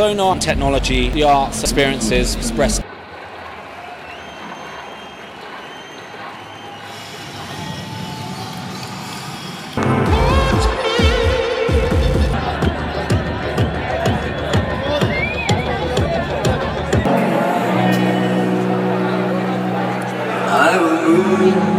sonar technology, the arts experiences expressed I will move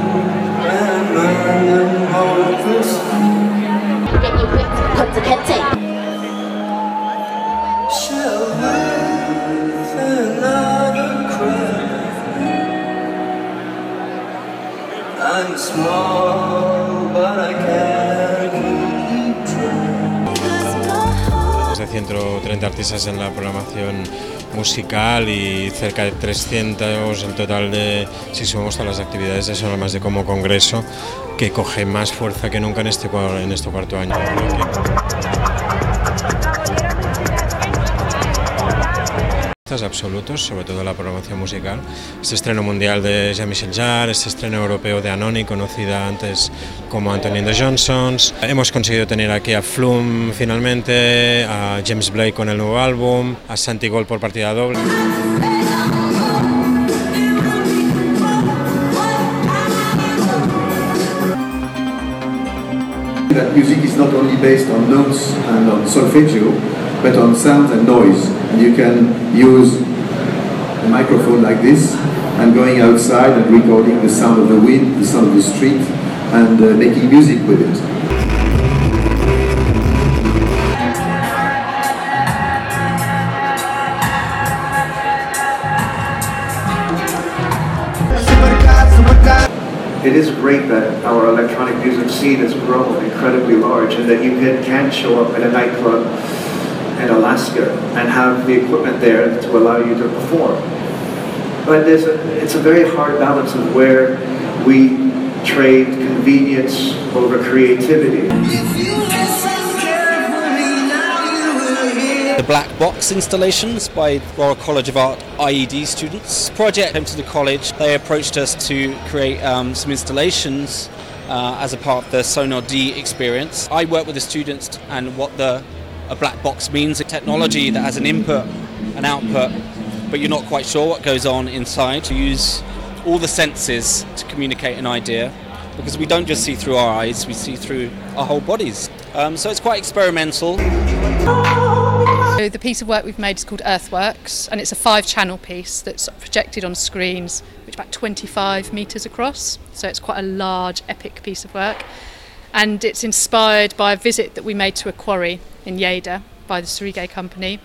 Más de 130 artistas en la programación musical y cerca de 300 en total de, si sumamos todas las actividades de Sonora Más de como congreso, que coge más fuerza que nunca en este, en este cuarto año. Absolutos, sobre todo la programación musical. Este estreno mundial de Jean-Michel Jarre, este estreno europeo de Anoni, conocida antes como Anthony and the Johnsons. Hemos conseguido tener aquí a Flume finalmente, a James Blake con el nuevo álbum, a Santi Gold por partida doble. that music is not only based on notes and on solfeggio, but on sound and noise. And you can use a microphone like this and going outside and recording the sound of the wind, the sound of the street, and uh, making music with it. It is great that our electronic music scene has grown incredibly large and that you can, can show up at a nightclub in Alaska and have the equipment there to allow you to perform. But there's a, it's a very hard balance of where we trade convenience over creativity. the Black Box installations by Royal College of Art IED students. Project came to the college. They approached us to create um, some installations uh, as a part of the Sónar+D experience. I work with the students and what the a black box means, a technology that has an input, an output, but you're not quite sure what goes on inside. To use all the senses to communicate an idea, because we don't just see through our eyes, we see through our whole bodies. Um, so it's quite experimental. So the piece of work we've made is called Earthworks, and it's a five-channel piece that's projected on screens, which are about 25 metres across. So it's quite a large, epic piece of work, and it's inspired by a visit that we made to a quarry in Yeda by the Surigay Company,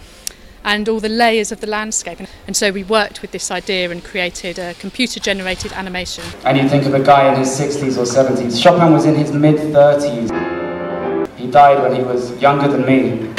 and all the layers of the landscape. And so we worked with this idea and created a computer-generated animation. And you think of a guy in his 60s or 70s. Chopin was in his mid 30s. He died when he was younger than me.